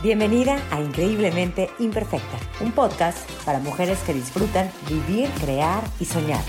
Bienvenida a Increíblemente Imperfecta, un podcast para mujeres que disfrutan vivir, crear y soñar.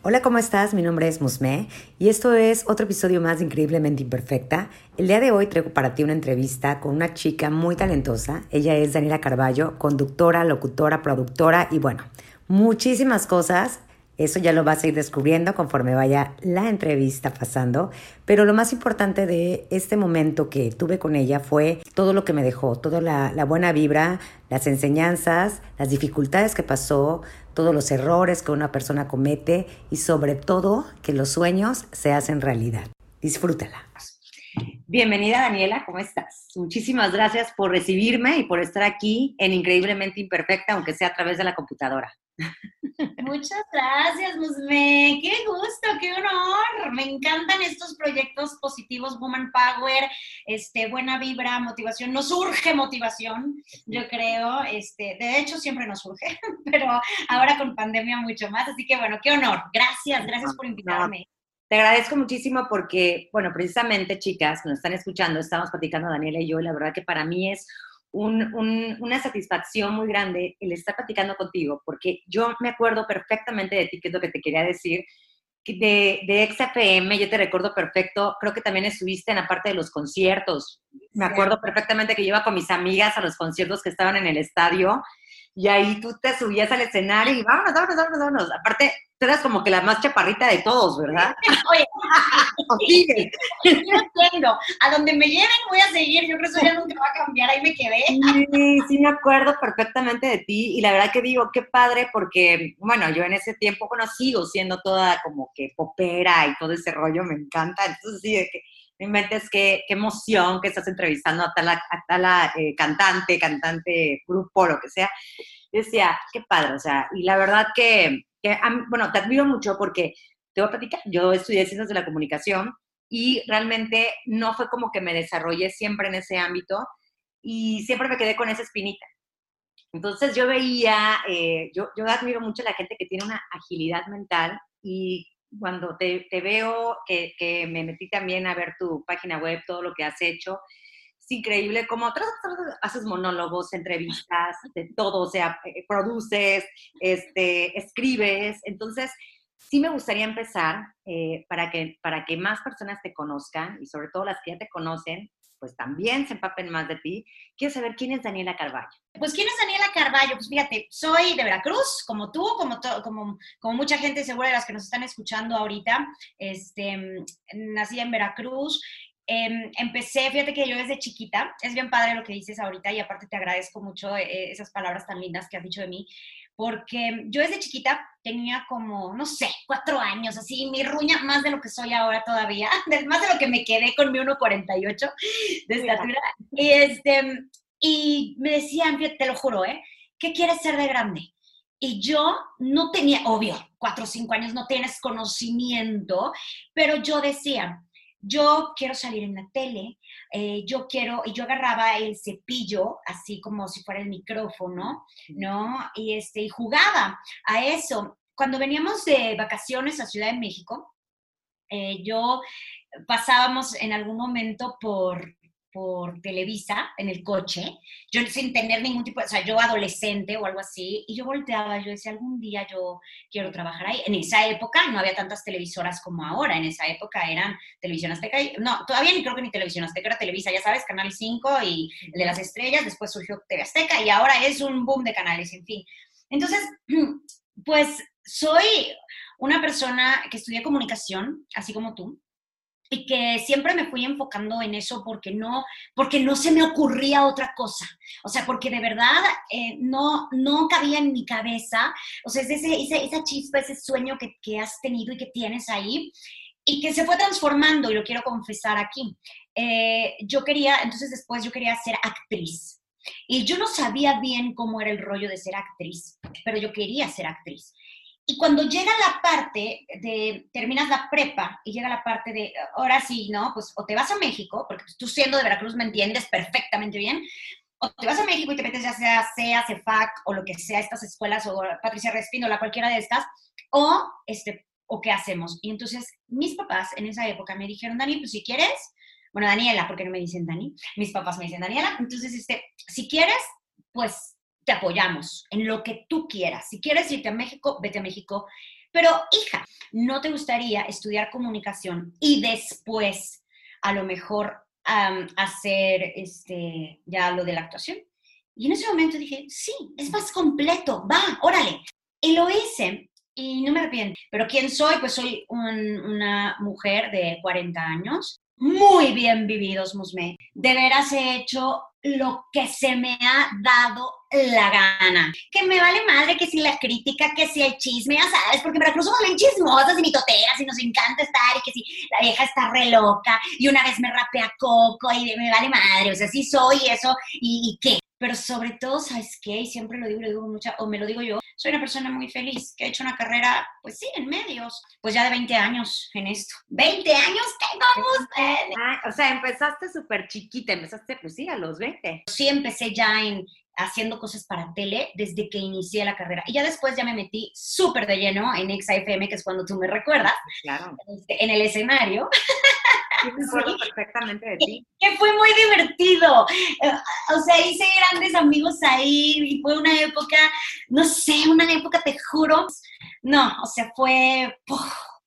Hola, ¿cómo estás? Mi nombre es Musme y esto es otro episodio más de Increíblemente Imperfecta. El día de hoy traigo para ti una entrevista con una chica muy talentosa. Ella es Daniela Carballo, conductora, locutora, productora y bueno, muchísimas cosas eso ya lo vas a ir descubriendo conforme vaya la entrevista pasando. Pero lo más importante de este momento que tuve con ella fue todo lo que me dejó, toda la, buena vibra, las enseñanzas, las dificultades que pasó, todos los errores que una persona comete y sobre todo que los sueños se hacen realidad. Disfrútala. Bienvenida Daniela, ¿cómo estás? Muchísimas gracias por recibirme y por estar aquí en Increíblemente Imperfecta, aunque sea a través de la computadora. Muchas gracias, Musme. Qué gusto, qué honor. Me encantan estos proyectos positivos, Woman Power, este, buena vibra, motivación. Nos surge motivación, yo creo. Este, de hecho, siempre nos surge, pero ahora con pandemia mucho más. Así que bueno, qué honor. Gracias, gracias por invitarme. Te agradezco muchísimo porque, bueno, precisamente, chicas, nos están escuchando, estamos platicando Daniela y yo, y la verdad que para mí es una satisfacción muy grande el estar platicando contigo, porque yo me acuerdo perfectamente de ti, que es lo que te quería decir, de, de XFM, yo te recuerdo perfecto, creo que también estuviste en la parte de los conciertos. Me acuerdo perfectamente que yo iba con mis amigas a los conciertos que estaban en el estadio y ahí tú te subías al escenario y vámonos, vámonos, vámonos, vámonos. Aparte, tú eras como que la más chaparrita de todos, ¿verdad? Oye, yo entiendo. A donde me lleven voy a seguir. Yo creo que eso ya nunca va a cambiar. Ahí me quedé. Sí, sí me acuerdo perfectamente de ti. Y la verdad que digo, qué padre, porque, bueno, yo en ese tiempo, bueno, sigo siendo toda como que popera y todo ese rollo, me encanta. Entonces, sí, de que me inventes qué, qué emoción que estás entrevistando a tal, a tal eh, cantante, cantante, grupo, lo que sea. Decía, qué padre, o sea, y la verdad que, que bueno, te admiro mucho porque te voy a platicar, yo estudié ciencias de la comunicación y realmente no fue como que me desarrollé siempre en ese ámbito y siempre me quedé con esa espinita. Entonces yo veía, eh, yo, yo admiro mucho a la gente que tiene una agilidad mental y cuando te, veo, que, que, me metí también a ver tu página web, todo lo que has hecho, es increíble otras haces monólogos, entrevistas, de todo, o sea, eh, produces, este, escribes. Entonces, sí me gustaría empezar eh, para, que, para que más personas te conozcan y sobre todo las que ya te conocen, pues también se empapen más de ti. Quiero saber quién es Daniela Carballo. Pues quién es Daniela Carballo, pues fíjate, soy de Veracruz, como tú, como, como, como mucha gente segura de las que nos están escuchando ahorita. Este, nací en Veracruz, em, empecé, fíjate que yo desde chiquita, es bien padre lo que dices ahorita y aparte te agradezco mucho eh, esas palabras tan lindas que has dicho de mí, porque yo desde chiquita tenía como, no sé, cuatro años, así, mi ruña más de lo que soy ahora todavía, más de lo que me quedé con mi 1,48 de estatura. Y, este, y me decían, te lo juro, ¿eh? ¿Qué quieres ser de grande? Y yo no tenía, obvio, cuatro o cinco años no tienes conocimiento, pero yo decía, yo quiero salir en la tele, eh, yo quiero, y yo agarraba el cepillo, así como si fuera el micrófono, ¿no? Y, este, y jugaba a eso. Cuando veníamos de vacaciones a Ciudad de México, eh, yo pasábamos en algún momento por por Televisa en el coche, yo sin tener ningún tipo, o sea, yo adolescente o algo así, y yo volteaba, yo decía, algún día yo quiero trabajar ahí. En esa época no había tantas televisoras como ahora, en esa época eran Televisión Azteca, y, no, todavía ni creo que ni Televisión Azteca, era Televisa, ya sabes, Canal 5 y el de las estrellas, después surgió TV Azteca y ahora es un boom de canales, en fin. Entonces, pues soy una persona que estudia comunicación, así como tú, y que siempre me fui enfocando en eso porque no, porque no se me ocurría otra cosa. O sea, porque de verdad eh, no, no cabía en mi cabeza. O sea, es ese, esa chispa, ese sueño que, que, has tenido y que tienes ahí y que se fue transformando, y lo quiero confesar aquí. Eh, yo quería, entonces después yo quería ser actriz. Y yo no sabía bien cómo era el rollo de ser actriz, pero yo quería ser actriz. Y cuando llega la parte de, terminas la prepa y llega la parte de, ahora sí, ¿no? Pues o te vas a México, porque tú siendo de Veracruz me entiendes perfectamente bien, o te vas a México y te metes ya sea CEA, CEFAC o lo que sea, estas escuelas, o Patricia Respino, cualquiera de estas, o, este, o qué hacemos. Y entonces mis papás en esa época me dijeron, Dani, pues si quieres, bueno, Daniela, porque no me dicen Dani, mis papás me dicen Daniela, entonces, este, si quieres, pues te apoyamos en lo que tú quieras. Si quieres irte a México, vete a México. Pero, hija, ¿no te gustaría estudiar comunicación y después a lo mejor hacer este, ya lo de la actuación? Y en ese momento dije, sí, es más completo, va, órale. Y lo hice y no me arrepiento. Pero ¿quién soy? Pues soy una mujer de 40 años, muy bien vividos, Musme. De veras he hecho lo que se me ha dado la gana. Que me vale madre que si la crítica, que si el chisme, ya sabes, porque en Veracruz somos bien chismosas y mitoteras y nos encanta estar y que si la vieja está re loca y una vez me rapea Coco y me vale madre, o sea, sí soy eso y, y qué. Pero sobre todo, ¿sabes qué? Y siempre lo digo, lo digo mucha, o me lo digo yo, soy una persona muy feliz, que ha hecho una carrera, pues sí, en medios, pues ya de 20 años en esto. ¡20 años tengo usted! Ah, o sea, empezaste súper chiquita, empezaste, pues sí, a los 20. Sí, empecé ya en haciendo cosas para tele desde que inicié la carrera. Y ya después ya me metí súper de lleno en XAFM, que es cuando tú me recuerdas, claro. Este, en el escenario. Sí, me acuerdo perfectamente de ti. Que fue muy divertido. Eh, o sea, hice grandes amigos ahí y fue una época, no sé, una época, te juro. No, o sea, fue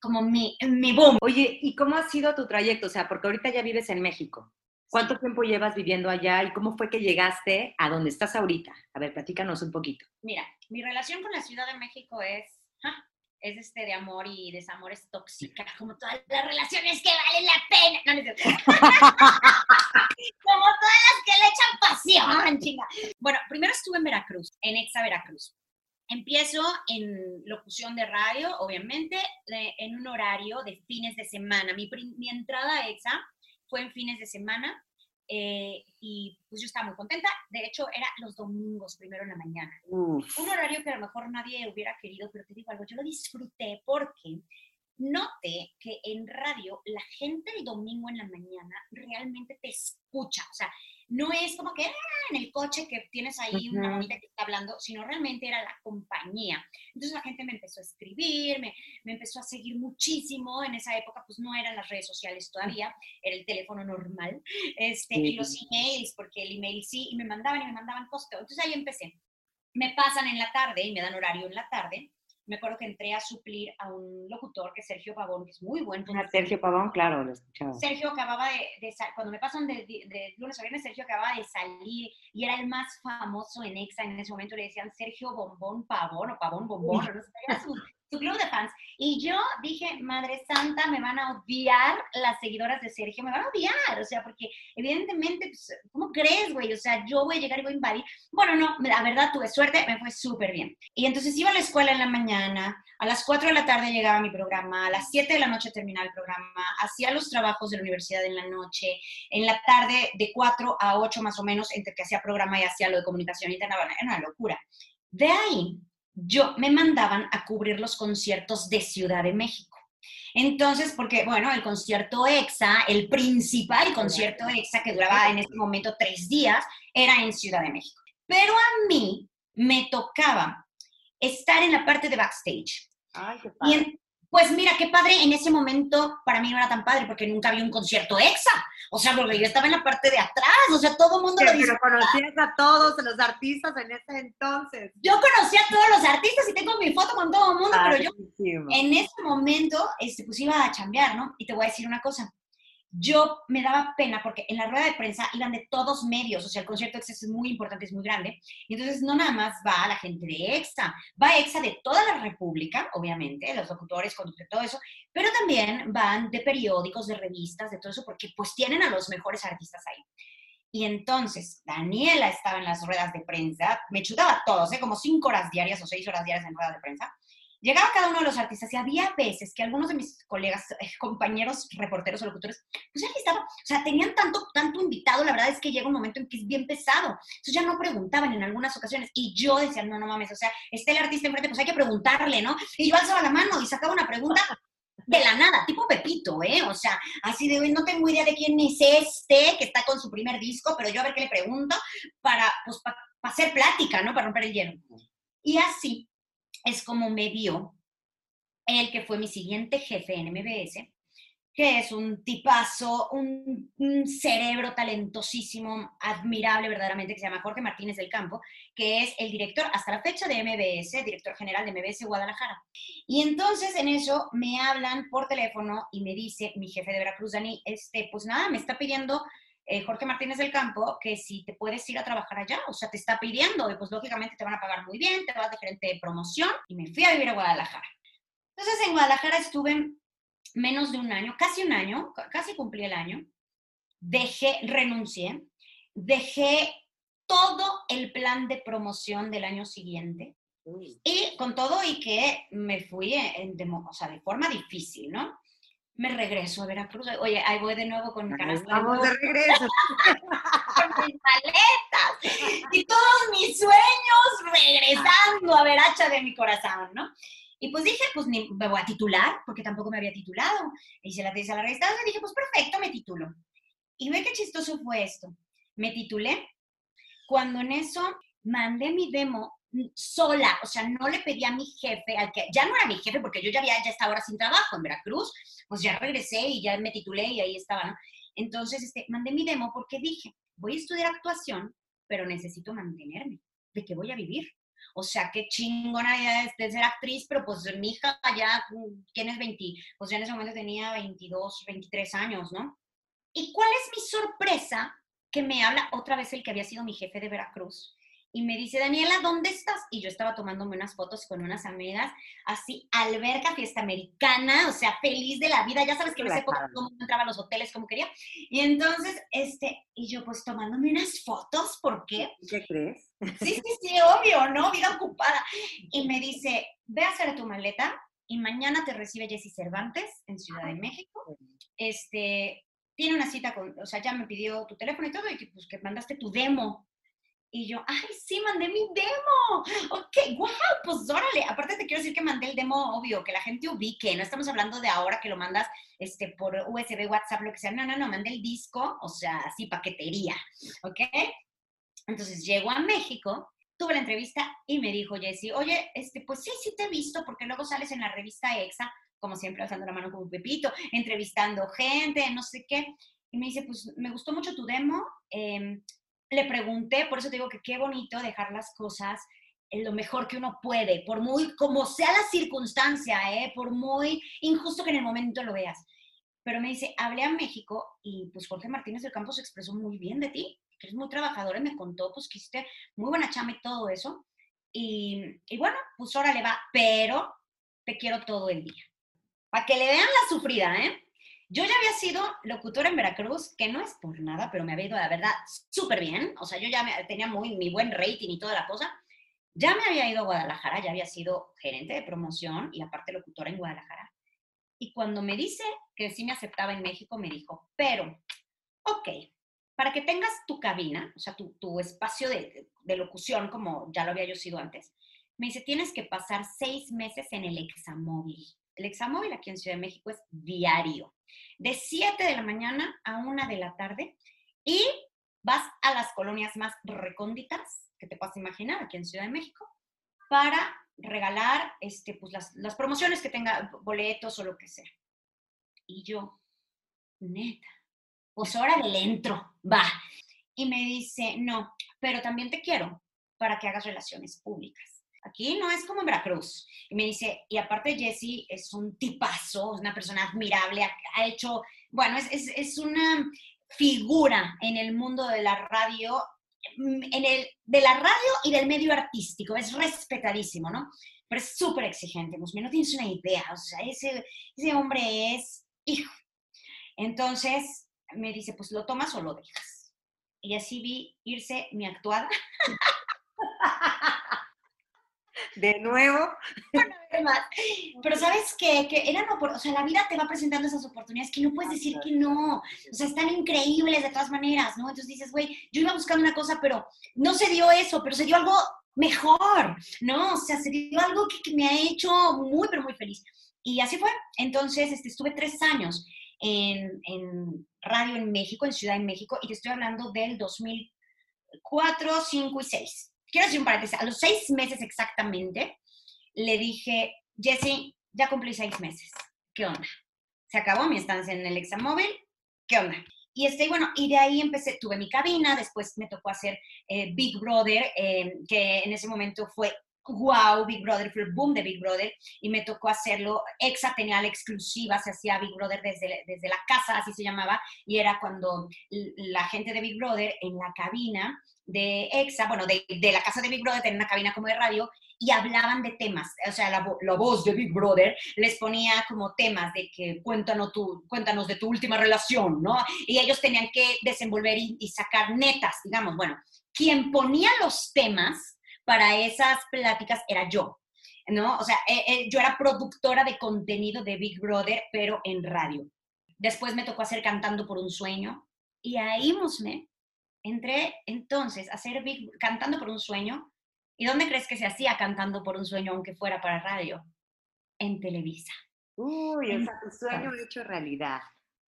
como mi, mi boom. Oye, ¿y cómo ha sido tu trayecto? O sea, porque ahorita ya vives en México. ¿Cuánto tiempo llevas viviendo allá y cómo fue que llegaste a donde estás ahorita? A ver, platícanos un poquito. Mira, mi relación con la Ciudad de México es, es este de amor y desamor es tóxica, como todas las relaciones que valen la pena. No, no, como todas las que le echan pasión, chinga. Bueno, primero estuve en Veracruz, en Exa Veracruz. Empiezo en locución de radio, obviamente, en un horario de fines de semana. Mi, mi entrada a Exa fue en fines de semana eh, y pues yo estaba muy contenta. De hecho, era los domingos, primero en la mañana. Un horario que a lo mejor nadie hubiera querido, pero te digo algo, yo lo disfruté porque noté que en radio la gente el domingo en la mañana realmente te escucha. O sea, no es como que ah, en el coche que tienes ahí una bonita que está hablando, sino realmente era la compañía. Entonces la gente me empezó a escribir, me, me, empezó a seguir muchísimo. En esa época pues no eran las redes sociales todavía, era el teléfono normal, este, y los emails, porque el email sí, y me mandaban y me mandaban posteo. Entonces ahí empecé. Me pasan en la tarde y me dan horario en la tarde me acuerdo que entré a suplir a un locutor que es Sergio Pavón, que es muy buen. Ah, Sergio Pavón, claro, lo escuchaba. Sergio acababa de, cuando me pasan de, de, lunes a viernes, Sergio acababa de salir y era el más famoso en EXA en ese momento, le decían Sergio Bombón Pavón o Pavón Bombón, no sé, era su, su club de fans. Y yo dije, Madre Santa, me van a odiar las seguidoras de Sergio, me van a odiar, o sea, porque evidentemente, pues, ¿cómo crees, güey? O sea, yo voy a llegar y voy a invadir. Bueno, no, la verdad tuve suerte, me fue súper bien. Y entonces iba a la escuela en la mañana, a las 4 de la tarde llegaba mi programa, a las 7 de la noche terminaba el programa, hacía los trabajos de la universidad en la noche, en la tarde de 4 a 8 más o menos, entre que hacía programa y hacía lo de comunicación interna, era una locura. De ahí yo me mandaban a cubrir los conciertos de Ciudad de México. Entonces, porque, bueno, el concierto EXA, el principal concierto EXA que duraba en ese momento tres días, era en Ciudad de México. Pero a mí me tocaba estar en la parte de backstage. Ay, qué padre. Pues mira, qué padre, en ese momento para mí no era tan padre porque nunca había un concierto EXA. O sea, porque yo estaba en la parte de atrás, o sea, todo el mundo lo Pero conocías a todos los artistas en ese entonces. Yo conocía a todos los artistas y tengo mi foto con todo el mundo, pero yo en ese momento este, pues iba a chambear, ¿no? Y te voy a decir una cosa, yo me daba pena porque en la rueda de prensa iban de todos medios, o sea, el concierto EXA es muy importante, es muy grande, y entonces no nada más va la gente de EXA, va EXA de toda la República, obviamente, los locutores, conductores, todo eso, pero también van de periódicos, de revistas, de todo eso, porque pues tienen a los mejores artistas ahí. Y entonces, Daniela estaba en las ruedas de prensa, me chutaba todos, ¿eh? como cinco horas diarias o seis horas diarias en ruedas de prensa, llegaba cada uno de los artistas y había veces que algunos de mis colegas, eh, compañeros, reporteros o locutores, pues ya estaban, o sea, tenían tanto, tanto invitado, la verdad es que llega un momento en que es bien pesado. Entonces ya no preguntaban en algunas ocasiones y yo decía, no, no mames, o sea, está el artista enfrente, pues hay que preguntarle, ¿no? Y yo alzaba la mano y sacaba una pregunta de la nada, tipo Pepito, ¿eh? O sea, así de hoy no tengo idea de quién es este que está con su primer disco, pero yo a ver qué le pregunto para, pues, para hacer plática, ¿no? Para romper el hielo. Y así es como me vio el que fue mi siguiente jefe en MBS, que es un tipazo, un, cerebro talentosísimo, admirable verdaderamente, que se llama Jorge Martínez del Campo, que es el director hasta la fecha de MBS, director general de MBS Guadalajara. Y entonces en eso me hablan por teléfono y me dice mi jefe de Veracruz, Dani, este, pues nada, me está pidiendo eh, Jorge Martínez del Campo que si te puedes ir a trabajar allá, o sea, te está pidiendo, y pues lógicamente te van a pagar muy bien, te vas de gerente de promoción, y me fui a vivir a Guadalajara. Entonces en Guadalajara estuve menos de un año, casi un año, casi cumplí el año, dejé, renuncié, dejé todo el plan de promoción del año siguiente. Y con todo y que me fui en, de, o sea, de forma difícil, ¿no? Me regreso a Veracruz. Oye, ahí voy de nuevo con caras. Vamos de regreso. con mis maletas y todos mis sueños regresando a Veracha de mi corazón, ¿no? Y pues dije, pues me voy a titular, porque tampoco me había titulado. Hice la tesis a la revista y dije, pues perfecto, me titulo. Y ve qué chistoso fue esto. Me titulé cuando en eso mandé mi demo sola, o sea, no le pedí a mi jefe, al que ya no era mi jefe, porque yo ya había, ya estaba ahora sin trabajo en Veracruz, pues ya regresé y ya me titulé y ahí estaba, ¿no? Entonces, este, mandé mi demo porque dije, voy a estudiar actuación, pero necesito mantenerme. ¿De qué voy a vivir? O sea, qué chingona ya es de ser actriz, pero pues mi hija ya, ¿quién es 20? Pues ya en ese momento tenía 22, 23 años, ¿no? ¿Y cuál es mi sorpresa? Que me habla otra vez el que había sido mi jefe de Veracruz y me dice, Daniela, ¿dónde estás? Y yo estaba tomándome unas fotos con unas amigas, así, alberca, fiesta americana, o sea, feliz de la vida, ya sabes que no sé cómo entraba a los hoteles, como quería. Y entonces, este, y yo pues tomándome unas fotos, ¿por qué? ¿Qué crees? Sí, sí, sí, obvio, ¿no? Vida ocupada. Y me dice, ve a hacer tu maleta y mañana te recibe Jessy Cervantes en Ciudad de México. Este, tiene una cita con, o sea, ya me pidió tu teléfono y todo, y pues que mandaste tu demo y yo, ay, sí, mandé mi demo. Ok, wow, pues órale. Aparte te quiero decir que mandé el demo, obvio, que la gente ubique. No estamos hablando de ahora que lo mandas este, por USB, WhatsApp, lo que sea. No, no, no, mandé el disco, o sea, así, paquetería. ¿Ok? Entonces llego a México, tuve la entrevista y me dijo Jessy, oye, este, pues sí, sí te he visto, porque luego sales en la revista EXA, como siempre, alzando la mano como Pepito, entrevistando gente, no sé qué. Y me dice, pues me gustó mucho tu demo. Eh, le pregunté, por eso te digo que qué bonito dejar las cosas lo mejor que uno puede, por muy, como sea la circunstancia, ¿eh? por muy injusto que en el momento lo veas. Pero me dice, hablé a México y pues Jorge Martínez del Campo se expresó muy bien de ti, que eres muy trabajador y me contó pues que hiciste muy buena chama y todo eso. Y, y bueno, pues ahora le va, pero te quiero todo el día. Para que le vean la sufrida, ¿eh? Yo ya había sido locutora en Veracruz, que no es por nada, pero me había ido, la verdad, súper bien. O sea, yo ya tenía muy, mi buen rating y toda la cosa. Ya me había ido a Guadalajara, ya había sido gerente de promoción y aparte locutora en Guadalajara. Y cuando me dice que sí me aceptaba en México, me dijo, pero, ok, para que tengas tu cabina, o sea, tu, tu espacio de, de locución, como ya lo había yo sido antes, me dice, tienes que pasar seis meses en el examóvil. El examóvil aquí en Ciudad de México es diario de 7 de la mañana a 1 de la tarde y vas a las colonias más recónditas que te puedas imaginar aquí en Ciudad de México para regalar este, pues, las, las promociones que tenga, boletos o lo que sea. Y yo, neta, pues ahora le entro, va. Y me dice, no, pero también te quiero para que hagas relaciones públicas. Aquí no es como en Veracruz. Y me dice, y aparte Jesse es un tipazo, es una persona admirable, ha, hecho, bueno, es, es, una figura en el mundo de la radio, mm, en el, de la radio y del medio artístico, es respetadísimo, ¿no? Pero es súper exigente, pues no tienes una idea, o sea, ese, ese hombre es hijo. Entonces me dice, pues lo tomas o lo dejas. Y así vi irse mi actuada. de nuevo. Pero sabes qué? que eran o sea, la vida te va presentando esas oportunidades que no puedes decir que no. O sea, están increíbles de todas maneras, ¿no? Entonces dices, güey, yo iba buscando una cosa, pero no se dio eso, pero se dio algo mejor, ¿no? O sea, se dio algo que, me ha hecho muy, pero muy feliz. Y así fue. Entonces, este, estuve tres años en, en radio en México, en Ciudad de México, y te estoy hablando del 2004, 5 y 6 quiero decir un paréntesis, a los seis meses exactamente, le dije, Jesse, ya cumplí seis meses, ¿qué onda? se acabó mi estancia en el examóvil, ¿qué onda? Y este, bueno, y de ahí empecé, tuve mi cabina, después me tocó hacer eh, Big Brother, eh, que en ese momento fue wow, Big Brother, fue el boom de Big Brother, y me tocó hacerlo. Exa tenía la exclusiva, se hacía Big Brother desde, desde la casa, así se llamaba, y era cuando la gente de Big Brother en la cabina de Exa, bueno, de, de la casa de Big Brother tenía una cabina como de radio, y hablaban de temas, o sea, la, la, voz de Big Brother les ponía como temas de que cuéntanos, tu, cuéntanos de tu última relación, ¿no? Y ellos tenían que desenvolver y, sacar netas, digamos, bueno, quien ponía los temas para esas pláticas era yo, ¿no? O sea, eh, eh, yo era productora de contenido de Big Brother, pero en radio. Después me tocó hacer Cantando por un Sueño y ahí, Musme, entré entonces a hacer Big, Cantando por un Sueño. ¿Y dónde crees que se hacía Cantando por un Sueño, aunque fuera para radio? En Televisa. Uy, o sea, tu sueño hecho realidad.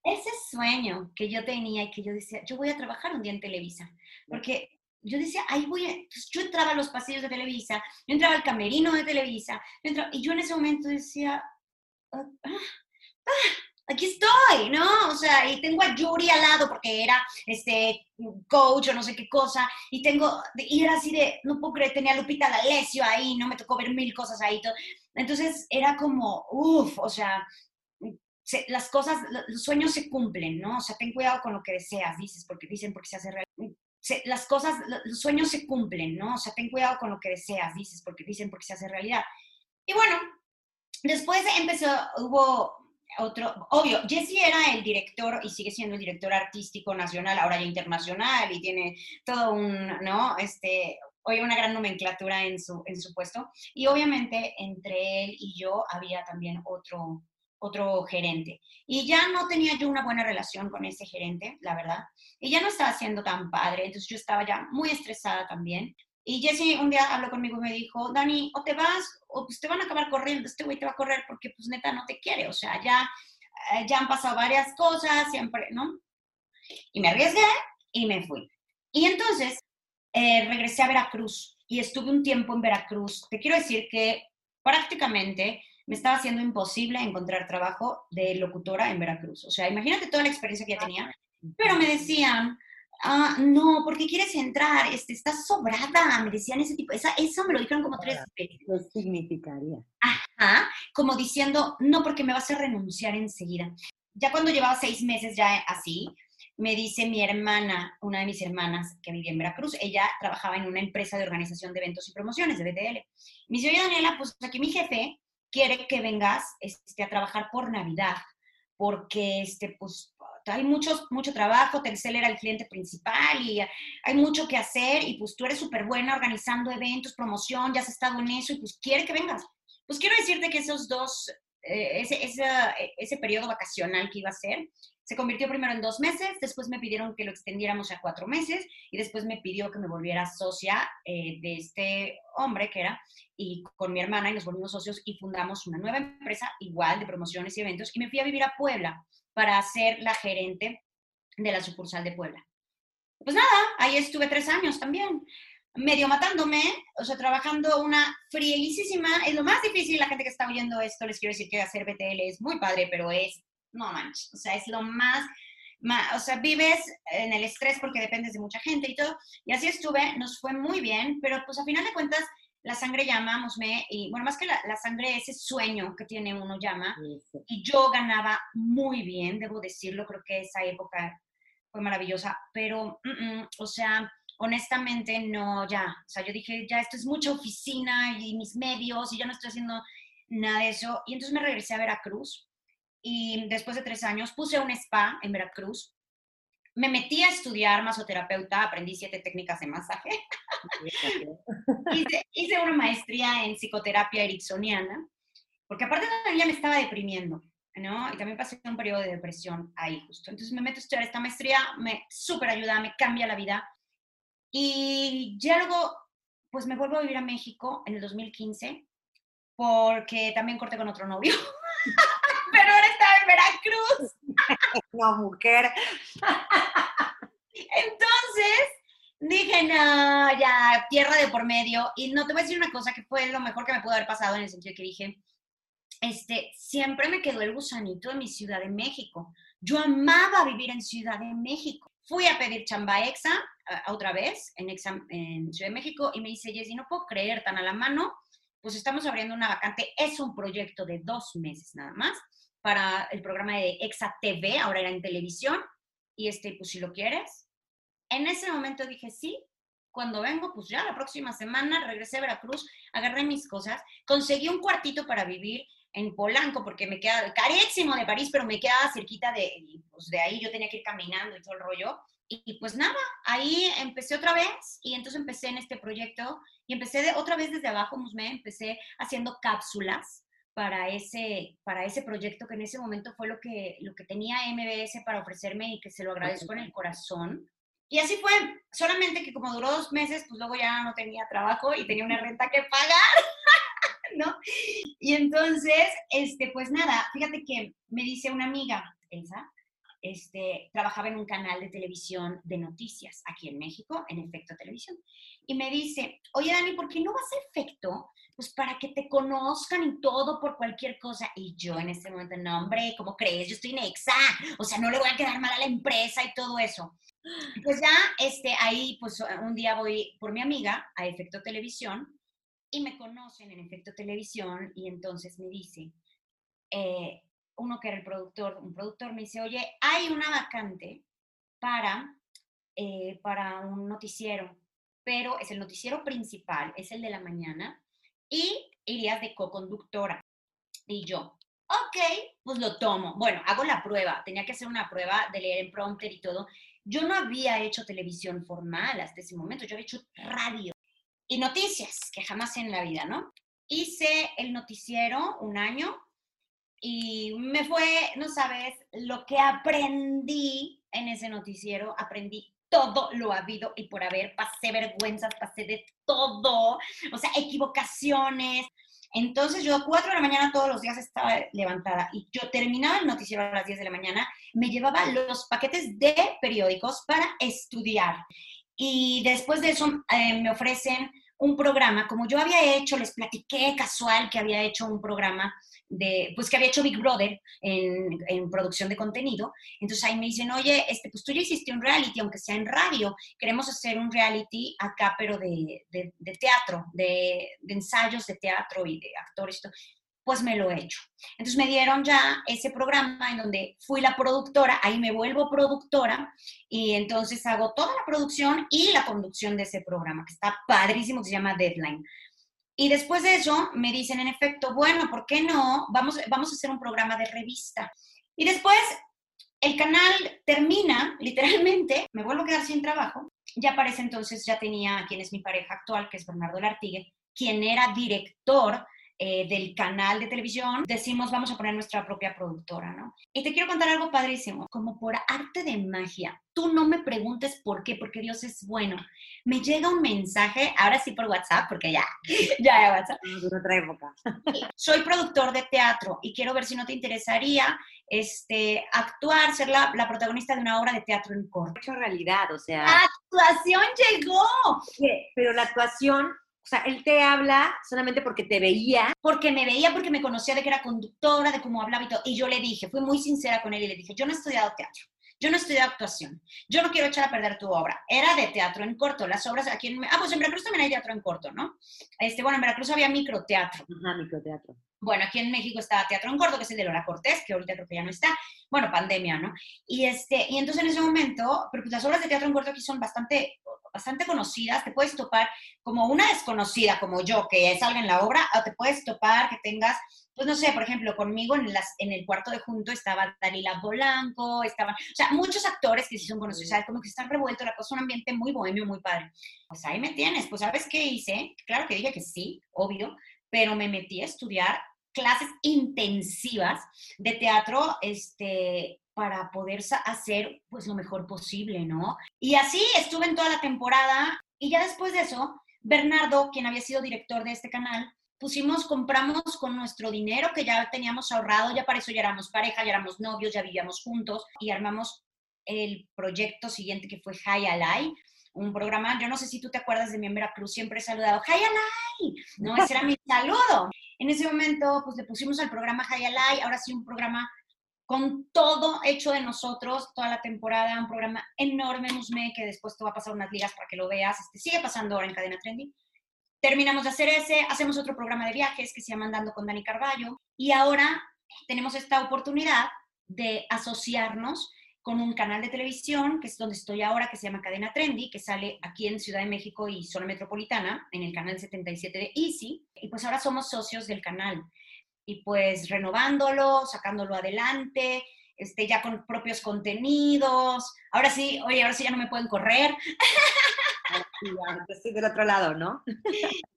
Ese sueño que yo tenía y que yo decía, yo voy a trabajar un día en Televisa, porque yo decía, ahí voy, a... pues yo entraba a los pasillos de Televisa, yo entraba al camerino de Televisa, yo entraba, y yo en ese momento decía, ah, ah, ah, aquí estoy, ¿no? O sea, y tengo a Yuri al lado porque era este coach o no sé qué cosa, y tengo, y era así de, no puedo creer, tenía Lupita D'Alessio ahí, no me tocó ver mil cosas ahí, todo. entonces era como, uff, o sea, se, las cosas, los sueños se cumplen, ¿no? O sea, ten cuidado con lo que deseas, dices, porque dicen porque se hace real se, las cosas, los sueños se cumplen, ¿no? O sea, ten cuidado con lo que deseas, dices, porque dicen porque se hace realidad. Y bueno, después empezó, hubo otro, obvio, Jesse era el director y sigue siendo el director artístico nacional, ahora ya internacional, y tiene todo un, ¿no? Este, hoy una gran nomenclatura en su, en su puesto. Y obviamente entre él y yo había también otro, otro gerente. Y ya no tenía yo una buena relación con ese gerente, la verdad. Y ya no estaba siendo tan padre, entonces yo estaba ya muy estresada también. Y Jesse un día habló conmigo y me dijo, Dani, o te vas o pues te van a acabar corriendo, este güey te va a correr porque pues neta no te quiere, o sea, ya, eh, ya han pasado varias cosas, siempre, ¿no? Y me arriesgué y me fui. Y entonces eh, regresé a Veracruz y estuve un tiempo en Veracruz. Te quiero decir que prácticamente me estaba haciendo imposible encontrar trabajo de locutora en Veracruz. O sea, imagínate toda la experiencia que ya tenía, pero me decían, ah, no, ¿por qué quieres entrar? Este, estás sobrada, me decían ese tipo, esa, eso me lo dijeron como tres veces. ¿Qué significaría? Ajá, como diciendo, no, porque me vas a renunciar enseguida. Ya cuando llevaba seis meses ya así, me dice mi hermana, una de mis hermanas que vivía en Veracruz, ella trabajaba en una empresa de organización de eventos y promociones, de BTL. Me dice, oye Daniela, pues aquí mi jefe quiere que vengas este, a trabajar por Navidad, porque este, pues, hay mucho, mucho trabajo, Telcel era el cliente principal y hay mucho que hacer y pues tú eres súper buena organizando eventos, promoción, ya has estado en eso y pues quiere que vengas. Pues quiero decirte que esos dos, eh, ese, ese, ese periodo vacacional que iba a ser, se convirtió primero en dos meses, después me pidieron que lo extendiéramos a cuatro meses y después me pidió que me volviera socia eh, de este hombre que era y con mi hermana y nos volvimos socios y fundamos una nueva empresa igual de promociones y eventos y me fui a vivir a Puebla para ser la gerente de la sucursal de Puebla. Pues nada, ahí estuve tres años también, medio matándome, o sea, trabajando una frielísima, es lo más difícil, la gente que está oyendo esto, les quiero decir que hacer BTL es muy padre, pero es no manches, o sea, es lo más, o sea, vives en el estrés porque dependes de mucha gente y todo, y así estuve, nos fue muy bien, pero pues a final de cuentas, la sangre llama, me, y bueno, más que la, la, sangre, ese sueño que tiene uno llama, y yo ganaba muy bien, debo decirlo, creo que esa época fue maravillosa, pero, o sea, honestamente no, ya, o sea, yo dije, ya esto es mucha oficina y mis medios, y ya no estoy haciendo nada de eso, y entonces me regresé a Veracruz, y después de tres años puse un spa en Veracruz. Me metí a estudiar masoterapeuta, aprendí siete técnicas de masaje. hice, hice, una maestría en psicoterapia ericksoniana, porque aparte ya me estaba deprimiendo, ¿no? Y también pasé un periodo de depresión ahí justo. Entonces me meto a estudiar esta maestría, me súper ayuda, me cambia la vida. Y ya luego, pues me vuelvo a vivir a México en el 2015, porque también corté con otro novio. pero ahora estaba en Veracruz. no, mujer. Entonces, dije, no, ya, tierra de por medio. Y no te voy a decir una cosa que fue lo mejor que me pudo haber pasado en el sentido que dije, este, siempre me quedó el gusanito de mi Ciudad de México. Yo amaba vivir en Ciudad de México. Fui a pedir chamba exa otra vez en, en Ciudad de México y me dice, Jessy, no puedo creer tan a la mano, pues estamos abriendo una vacante. Es un proyecto de dos meses nada más para el programa de Exa TV, ahora era en televisión, y este, pues si lo quieres. En ese momento dije, sí, cuando vengo, pues ya la próxima semana regresé a Veracruz, agarré mis cosas, conseguí un cuartito para vivir en Polanco, porque me queda carísimo de París, pero me quedaba cerquita de, pues de ahí yo tenía que ir caminando y todo el rollo. Y, pues nada, ahí empecé otra vez y entonces empecé en este proyecto y empecé de, otra vez desde abajo, me empecé haciendo cápsulas para ese, para ese proyecto que en ese momento fue lo que, lo que tenía MBS para ofrecerme y que se lo agradezco en el corazón. Y así fue, solamente que como duró dos meses, pues luego ya no tenía trabajo y tenía una renta que pagar, ¿no? Y entonces, este, pues nada, fíjate que me dice una amiga, Elsa, este, trabajaba en un canal de televisión de noticias aquí en México, en Efecto Televisión, y me dice, oye Dani, ¿por qué no vas a Efecto? Pues para que te conozcan y todo por cualquier cosa. Y yo en ese momento, no, hombre, ¿cómo crees? Yo estoy en EXA, o sea, no le voy a quedar mal a la empresa y todo eso. Pues ya, este, ahí, pues un día voy por mi amiga a Efecto Televisión y me conocen en Efecto Televisión y entonces me dice, eh, uno que era el productor, un productor me dice, oye, hay una vacante para, eh, para un noticiero, pero es el noticiero principal, es el de la mañana, y irías de co-conductora. Y yo, ok, pues lo tomo. Bueno, hago la prueba, tenía que hacer una prueba de leer en prompter y todo. Yo no había hecho televisión formal hasta ese momento, yo había hecho radio y noticias, que jamás en la vida, ¿no? Hice el noticiero un año y me fue, no sabes, lo que aprendí en ese noticiero, aprendí todo lo habido y por haber, pasé vergüenzas, pasé de todo, o sea, equivocaciones, entonces yo a 4 de la mañana todos los días estaba levantada y yo terminaba el noticiero a las 10 de la mañana, me llevaba los paquetes de periódicos para estudiar. Y después de eso eh, me ofrecen un programa, como yo había hecho, les platiqué casual que había hecho un programa de, pues que había hecho Big Brother en, en, producción de contenido. Entonces ahí me dicen, oye, este, pues tú ya hiciste un reality, aunque sea en radio, queremos hacer un reality acá, pero de, de, de teatro, de, ensayos de teatro y de actores. Pues me lo he hecho. Entonces me dieron ya ese programa en donde fui la productora, ahí me vuelvo productora y entonces hago toda la producción y la conducción de ese programa, que está padrísimo, que se llama Deadline. Y después de eso me dicen, en efecto, bueno, ¿por qué no? Vamos, vamos a hacer un programa de revista. Y después el canal termina, literalmente, me vuelvo a quedar sin trabajo. Ya parece entonces, ya tenía quien es mi pareja actual, que es Bernardo Lartigue, quien era director eh, del canal de televisión, decimos vamos a poner nuestra propia productora, ¿no? Y te quiero contar algo padrísimo, como por arte de magia, tú no me preguntes por qué, porque Dios es bueno. Me llega un mensaje, ahora sí por WhatsApp, porque ya, ya ya WhatsApp. otra época. Soy productor de teatro y quiero ver si no te interesaría este, actuar, ser la, la protagonista de una obra de teatro en corto. Hecho realidad, o sea. ¡La actuación llegó! Pero la actuación o sea, él te habla solamente porque te veía. Porque me veía, porque me conocía de que era conductora, de cómo hablaba y todo. Y yo le dije, fui muy sincera con él y le dije, yo no he estudiado teatro. Yo no he estudiado actuación. Yo no quiero echar a perder tu obra. Era de teatro en corto. Las obras aquí en... Ah, pues en Veracruz también hay teatro en corto, ¿no? Este, bueno, en Veracruz había microteatro. Ajá, microteatro. Bueno, aquí en México está Teatro en Corto, que es el de Lola Cortés, que ahorita creo que ya no está. Bueno, pandemia, ¿no? Y, este, y entonces en ese momento, pero pues las obras de Teatro en Corto aquí son bastante bastante conocidas, te puedes topar como una desconocida como yo que salga en la obra, o te puedes topar que tengas, pues no sé, por ejemplo, conmigo en, las, en el cuarto de junto estaba Dalila Polanco, estaban, o sea, muchos actores que sí son conocidos, ¿sabes? Como que están revueltos, la cosa, un ambiente muy bohemio, muy padre. Pues ahí me tienes, pues ¿sabes qué hice? Claro que dije que sí, obvio, pero me metí a estudiar clases intensivas de teatro, este, para poder hacer pues lo mejor posible, ¿no? Y así estuve en toda la temporada y ya después de eso, Bernardo, quien había sido director de este canal, pusimos, compramos con nuestro dinero que ya teníamos ahorrado, ya para eso ya éramos pareja, ya éramos novios, ya vivíamos juntos y armamos el proyecto siguiente que fue High Alay, un programa, yo no sé si tú te acuerdas de mi en Veracruz, siempre he saludado, High Alay, ¿no? Ese era mi saludo. En ese momento, pues le pusimos al programa Hayalai, ahora sí un programa con todo hecho de nosotros, toda la temporada, un programa enorme, Musme, que después te va a pasar unas ligas para que lo veas, este, sigue pasando ahora en Cadena Trending. Terminamos de hacer ese, hacemos otro programa de viajes que se llama Andando con Dani Carballo, y ahora tenemos esta oportunidad de asociarnos con un canal de televisión, que es donde estoy ahora, que se llama Cadena Trendy, que sale aquí en Ciudad de México y zona metropolitana, en el canal 77 de Easy, y pues ahora somos socios del canal y pues renovándolo, sacándolo adelante, este, ya con propios contenidos. Ahora sí, oye, ahora sí ya no me pueden correr. estoy del otro lado, ¿no?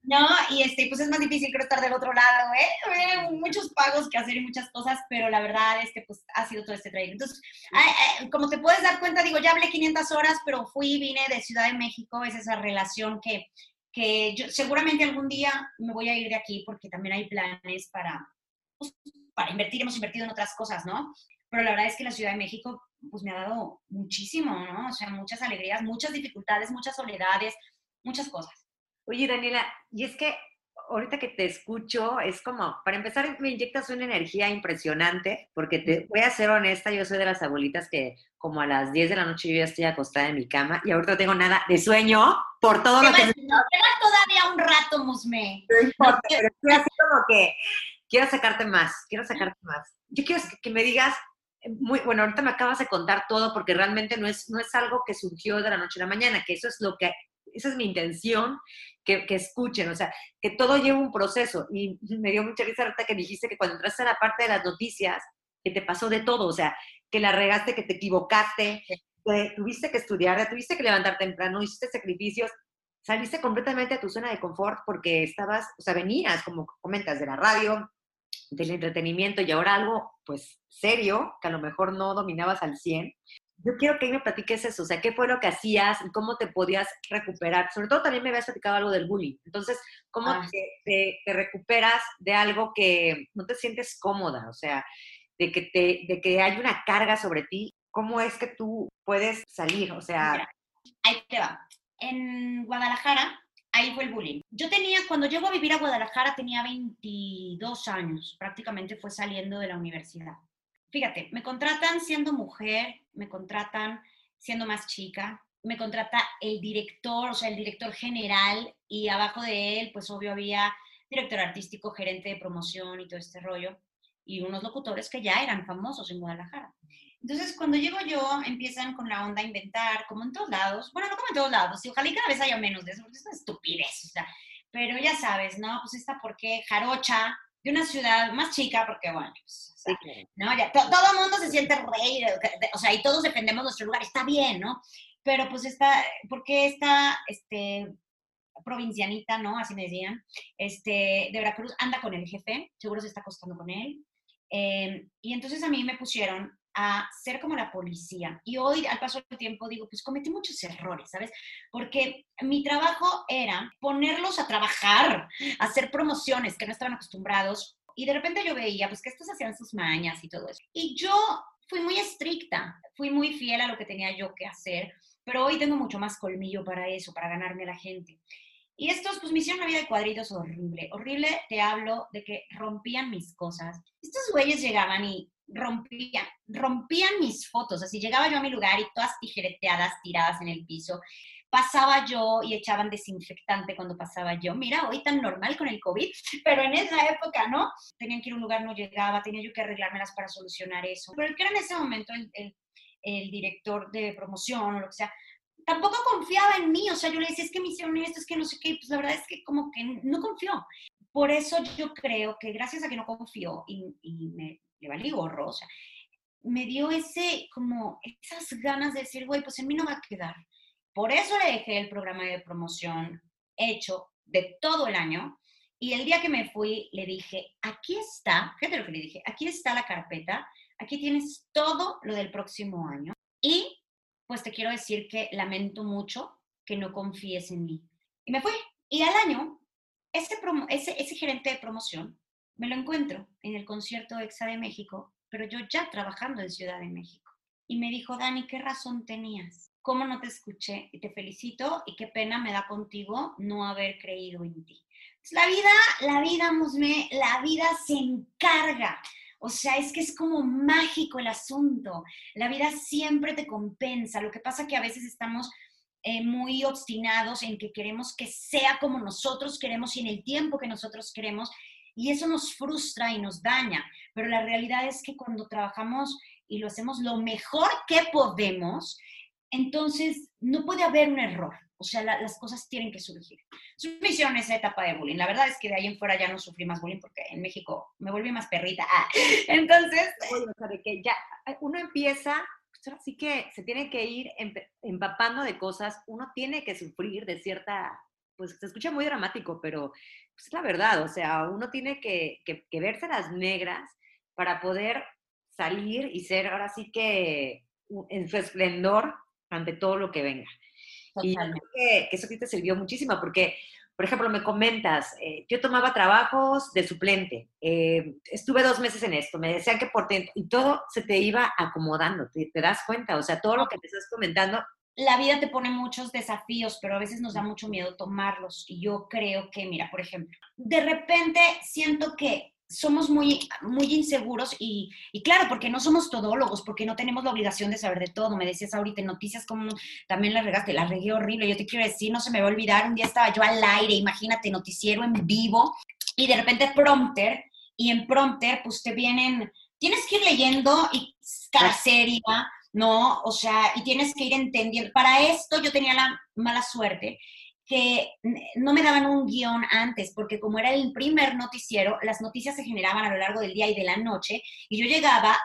No, y este, pues es más difícil creo estar del otro lado, ¿eh? Muchos pagos que hacer y muchas cosas, pero la verdad es que pues ha sido todo este trayecto. Entonces, como te puedes dar cuenta, digo, ya hablé 500 horas, pero fui, vine de Ciudad de México, es esa relación que, que yo seguramente algún día me voy a ir de aquí porque también hay planes para, para invertir, hemos invertido en otras cosas, ¿no? Pero la verdad es que la Ciudad de México, pues me ha dado muchísimo, ¿no? O sea, muchas alegrías, muchas dificultades, muchas soledades, muchas cosas. Oye, Daniela, y es que ahorita que te escucho, es como, para empezar, me inyectas una energía impresionante, porque te voy a ser honesta, yo soy de las abuelitas que como a las 10 de la noche yo ya estoy acostada en mi cama y ahorita no tengo nada de sueño por todo lo que... No, queda todavía un rato, Musme. No importa, pero estoy así como que quiero sacarte más, quiero sacarte más. Yo quiero que, me digas, muy, bueno, ahorita me acabas de contar todo porque realmente no es, no es algo que surgió de la noche a la mañana, que eso es lo que, esa es mi intención, que, que escuchen, o sea, que todo lleva un proceso. Y me dio mucha risa ahorita que dijiste que cuando entraste a la parte de las noticias, que te pasó de todo, o sea, que la regaste, que te equivocaste, que tuviste que estudiar, tuviste que levantar temprano, hiciste sacrificios, saliste completamente a tu zona de confort porque estabas, o sea, venías, como comentas, de la radio, del entretenimiento y ahora algo, pues, serio, que a lo mejor no dominabas al 100. Yo quiero que me platiques eso, o sea, qué fue lo que hacías y cómo te podías recuperar. Sobre todo también me habías platicado algo del bullying. Entonces, ¿cómo ah. te, recuperas de algo que no te sientes cómoda? O sea, de que, te, de que hay una carga sobre ti. ¿Cómo es que tú puedes salir? O sea... ahí te va. En Guadalajara ahí fue el bullying. Yo tenía, cuando llego a vivir a Guadalajara, tenía 22 años, prácticamente fue saliendo de la universidad. Fíjate, me contratan siendo mujer, me contratan siendo más chica, me contrata el director, o sea, el director general, y abajo de él, pues obvio había director artístico, gerente de promoción y todo este rollo, y unos locutores que ya eran famosos en Guadalajara. Entonces, cuando llego yo, empiezan con la onda a inventar, como en todos lados, bueno, no como en todos lados, y ojalá y cada vez haya menos de eso, porque es una estupidez, o sea, pero ya sabes, ¿no? Pues esta porque jarocha de una ciudad más chica, porque bueno, pues, ¿no? Ya, todo el mundo se siente rey, o sea, y todos defendemos nuestro lugar, está bien, ¿no? Pero pues esta, porque esta, este, provincianita, ¿no? Así me decían, este, de Veracruz, anda con el jefe, seguro se está acostando con él. Eh, y entonces a mí me pusieron a ser como la policía. Y hoy, al paso del tiempo, digo, pues cometí muchos errores, ¿sabes? Porque mi trabajo era ponerlos a trabajar, a hacer promociones que no estaban acostumbrados. Y de repente yo veía, pues, que estos hacían sus mañas y todo eso. Y yo fui muy estricta, fui muy fiel a lo que tenía yo que hacer, pero hoy tengo mucho más colmillo para eso, para ganarme a la gente. Y estos, pues me hicieron una vida de cuadritos horrible. Horrible, te hablo de que rompían mis cosas. Estos güeyes llegaban y rompían, rompían mis fotos, así llegaba yo a mi lugar y todas tijereteadas, tiradas en el piso. Pasaba yo y echaban desinfectante cuando pasaba yo. Mira, hoy tan normal con el COVID, pero en esa época, ¿no? Tenían que ir a un lugar, no llegaba, tenía yo que arreglármelas para solucionar eso. Pero el que era en ese momento el, el, el director de promoción o lo que sea, tampoco confiaba en mí, o sea, yo le decía, es que me hicieron esto, es que no sé qué, pues la verdad es que como que no confió. Por eso yo creo que gracias a que no confió y, y me, le valí gorro, o sea, me dio ese, como, esas ganas de decir, güey, pues en mí no va a quedar. Por eso le dejé el programa de promoción hecho de todo el año. Y el día que me fui, le dije, aquí está, fíjate lo que le dije, aquí está la carpeta, aquí tienes todo lo del próximo año. Y pues te quiero decir que lamento mucho que no confíes en mí. Y me fui. Y al año, ese, ese, ese gerente de promoción me lo encuentro en el concierto EXA de México, pero yo ya trabajando en Ciudad de México. Y me dijo, Dani, ¿qué razón tenías? cómo no te escuché y te felicito y qué pena me da contigo no haber creído en ti. La vida, la vida, Musme, la vida se encarga. O sea, es que es como mágico el asunto. La vida siempre te compensa. Lo que pasa que a veces estamos eh, muy obstinados en que queremos que sea como nosotros queremos y en el tiempo que nosotros queremos. Y eso nos frustra y nos daña. Pero la realidad es que cuando trabajamos y lo hacemos lo mejor que podemos, entonces no puede haber un error. O sea, las cosas tienen que surgir. En esa etapa de bullying. La verdad es que de ahí en fuera ya no sufrí más bullying porque en México me volví más perrita. Ah, entonces... que ya uno empieza, pues así que se tiene que ir empapando de cosas, uno tiene que sufrir de cierta, pues se escucha muy dramático, pero pues, es la verdad, o sea, uno tiene que, que, que verse las negras para poder salir y ser ahora sí que en su esplendor ante todo lo que venga. Y creo que, eso sí te sirvió muchísimo porque, por ejemplo, me comentas, eh, yo tomaba trabajos de suplente, eh, estuve dos meses en esto, me decían que por y todo se te iba acomodando, te, te das cuenta, o sea, todo lo que te estás comentando la vida te pone muchos desafíos, pero a veces nos da mucho miedo tomarlos. Y yo creo que, mira, por ejemplo, de repente siento que somos muy, muy inseguros y, claro, porque no somos todólogos, porque no tenemos la obligación de saber de todo. Me decías ahorita en noticias como también la regaste, la regué horrible. Yo te quiero decir, no se me va a olvidar, un día estaba yo al aire, imagínate, noticiero en vivo y de repente prompter y en prompter pues te vienen, tienes que ir leyendo y cada serie, ¿no? O sea, y tienes que ir entendiendo. Para esto yo tenía la mala suerte que no me daban un guion antes, porque como era el primer noticiero, las noticias se generaban a lo largo del día y de la noche, y yo llegaba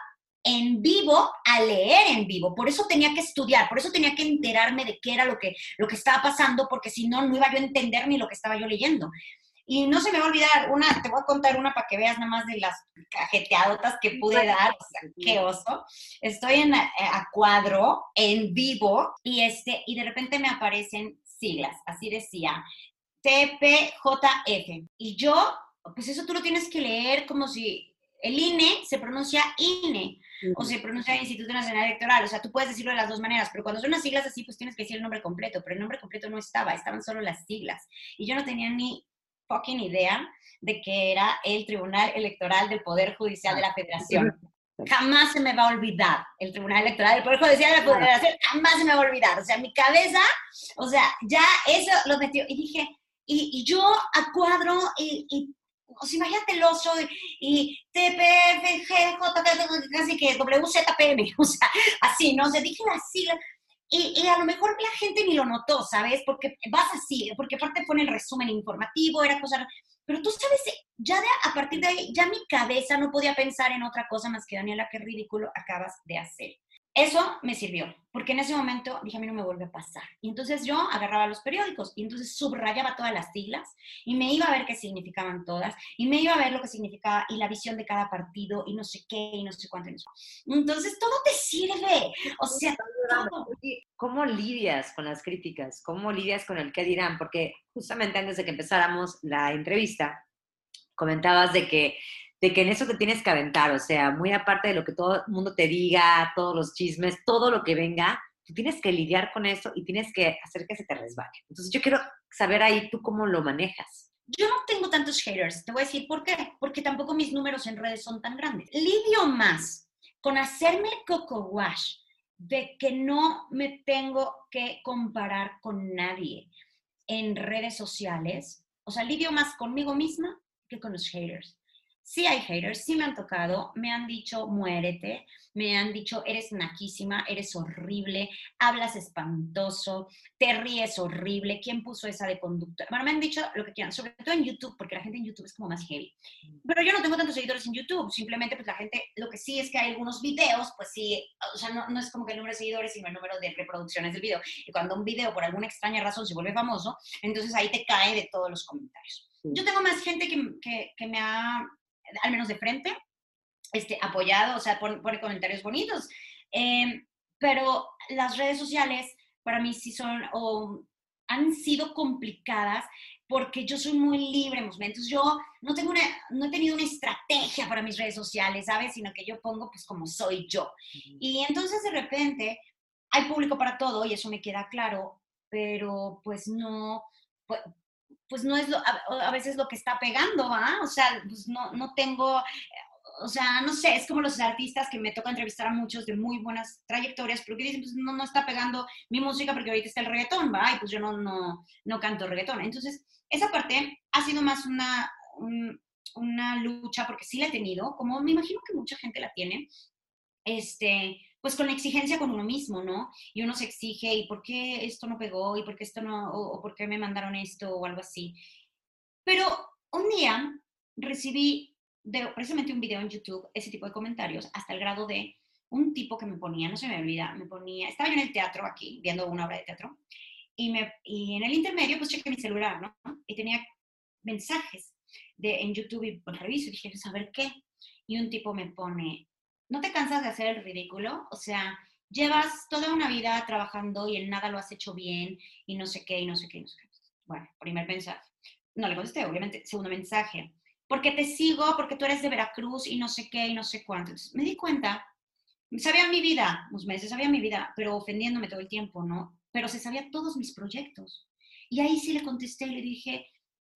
en vivo a leer en vivo. Por eso tenía que estudiar, por eso tenía que enterarme de qué era lo que, lo que estaba pasando, porque si no, no iba yo a entender ni lo que estaba yo leyendo. Y no se me va a olvidar, una, te voy a contar una para que veas nada más de las cajeteadotas que pude dar, o sea, qué oso. Estoy en, a, a cuadro, en vivo, y, este, y de repente me aparecen siglas, así decía, TPJF. Y yo, pues eso tú lo tienes que leer como si el INE se pronuncia INE o se pronuncia Instituto Nacional Electoral. O sea, tú puedes decirlo de las dos maneras, pero cuando son las siglas así, pues tienes que decir el nombre completo, pero el nombre completo no estaba, estaban solo las siglas. Y yo no tenía ni fucking idea de que era el Tribunal Electoral del Poder Judicial de la Federación. Jamás se me va a olvidar el Tribunal Electoral del Poder Judicial de la Federación, jamás se me va a olvidar. O sea, mi cabeza, o sea, ya eso lo metió. Y dije, y, yo a cuadro, y, y o sea, imagínate el oso y, TPFG, casi que WZPM, o sea, así, ¿no? O sea, dije así, y, a lo mejor la gente ni lo notó, ¿sabes? Porque vas así, porque aparte pone el resumen informativo, era cosa... Pero tú sabes, ya de, a partir de ahí, ya mi cabeza no podía pensar en otra cosa más que, Daniela, qué ridículo acabas de hacer. Eso me sirvió, porque en ese momento dije, a mí no me vuelve a pasar. Y entonces yo agarraba los periódicos y entonces subrayaba todas las siglas y me iba a ver qué significaban todas y me iba a ver lo que significaba y la visión de cada partido y no sé qué y no sé cuánto. Entonces todo te sirve. O sea, ¿cómo lidias con las críticas? ¿Cómo lidias con el qué dirán? Porque justamente antes de que empezáramos la entrevista, comentabas de que de que en eso te tienes que aventar, o sea, muy aparte de lo que todo el mundo te diga, todos los chismes, todo lo que venga, tú tienes que lidiar con eso y tienes que hacer que se te resbale. Entonces yo quiero saber ahí tú cómo lo manejas. Yo no tengo tantos haters, te voy a decir por qué, porque tampoco mis números en redes son tan grandes. Lidio más con hacerme coco wash de que no me tengo que comparar con nadie en redes sociales, o sea, lidio más conmigo misma que con los haters sí hay haters, sí me han tocado, me han dicho muérete, me han dicho eres naquísima, eres horrible, hablas espantoso, te ríes horrible, ¿quién puso esa de conducta? Bueno, me han dicho lo que quieran, sobre todo en YouTube, porque la gente en YouTube es como más heavy. Pero yo no tengo tantos seguidores en YouTube, simplemente pues la gente, lo que sí es que hay algunos videos, pues sí, o sea, no, no es como que el número de seguidores, sino el número de reproducciones del video. Y cuando un video por alguna extraña razón se vuelve famoso, entonces ahí te cae de todos los comentarios. Yo tengo más gente que, que, que me ha al menos de frente, este, apoyado, o sea, pone, comentarios bonitos. Em, pero las redes sociales para mí sí son o han sido complicadas porque yo soy muy libre, entonces yo no tengo una, no he tenido una estrategia para mis redes sociales, ¿sabes? Sino que yo pongo pues como soy yo. Y entonces de repente hay público para todo y eso me queda claro, pero pues no, pues, no es lo, a, veces lo que está pegando, ¿ah? O sea, pues no, no tengo, o sea, no sé, es como los artistas que me toca entrevistar a muchos de muy buenas trayectorias, pero que dicen, pues no, no está pegando mi música porque ahorita está el reggaetón, ¿va? Y pues yo no, no, no canto reggaetón. Entonces, esa parte ha sido más una, una lucha, porque sí la he tenido, como me imagino que mucha gente la tiene, este, pues con exigencia con uno mismo, ¿no? Y uno se exige, ¿y por qué esto no pegó? ¿Y por qué esto no? ¿O, por qué me mandaron esto? O algo así. Pero un día recibí de, precisamente un video en YouTube, ese tipo de comentarios, hasta el grado de un tipo que me ponía, no se me olvida, me ponía, estaba yo en el teatro aquí, viendo una obra de teatro, y, me, y en el intermedio, pues chequé mi celular, ¿no? Y tenía mensajes de, en YouTube y pues, reviso y dije, a ver qué. Y un tipo me pone, ¿no te cansas de hacer el ridículo? O sea, llevas toda una vida trabajando y en nada lo has hecho bien y no sé qué, y no sé qué, y no sé qué. Bueno, primer mensaje. No le contesté, obviamente. Segundo mensaje. Porque te sigo, porque tú eres de Veracruz y no sé qué, y no sé cuánto. Me di cuenta, sabía mi vida, unos meses, sabía mi vida, pero ofendiéndome todo el tiempo, ¿no? Pero se sabía todos mis proyectos. Y ahí sí le contesté y le dije,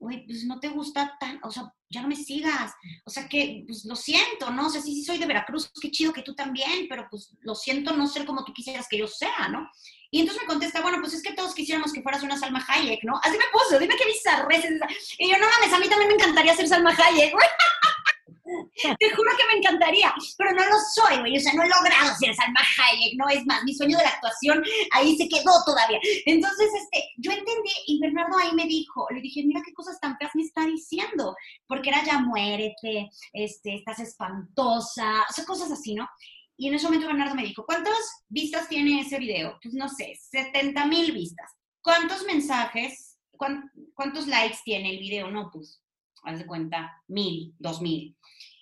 güey, pues no te gusta tan, o sea, ya no me sigas. O sea que, pues lo siento, ¿no? O sea, sí, sí soy de Veracruz, qué chido que tú también, pero pues lo siento no ser como tú quisieras que yo sea, ¿no? Y entonces me contesta, bueno, pues es que todos quisiéramos que fueras una Salma Hayek, ¿no? Así me puso, dime qué bizarres es esa. Y yo, no mames, a mí también me encantaría ser Salma Hayek. Te juro que me encantaría, pero no lo soy, güey. O sea, no he logrado ser Salma Hayek, no es más. Mi sueño de la actuación ahí se quedó todavía. Entonces, este, yo entendí y Bernardo ahí me dijo, le dije, mira qué cosas tan feas me está diciendo, porque era ya muérete, este, estás espantosa, o sea, cosas así, ¿no? Y en ese momento Bernardo me dijo, ¿cuántas vistas tiene ese video? Pues no sé, 70 mil vistas. ¿Cuántos mensajes, cuántos likes tiene el video? No, pues, haz de cuenta, mil, dos mil.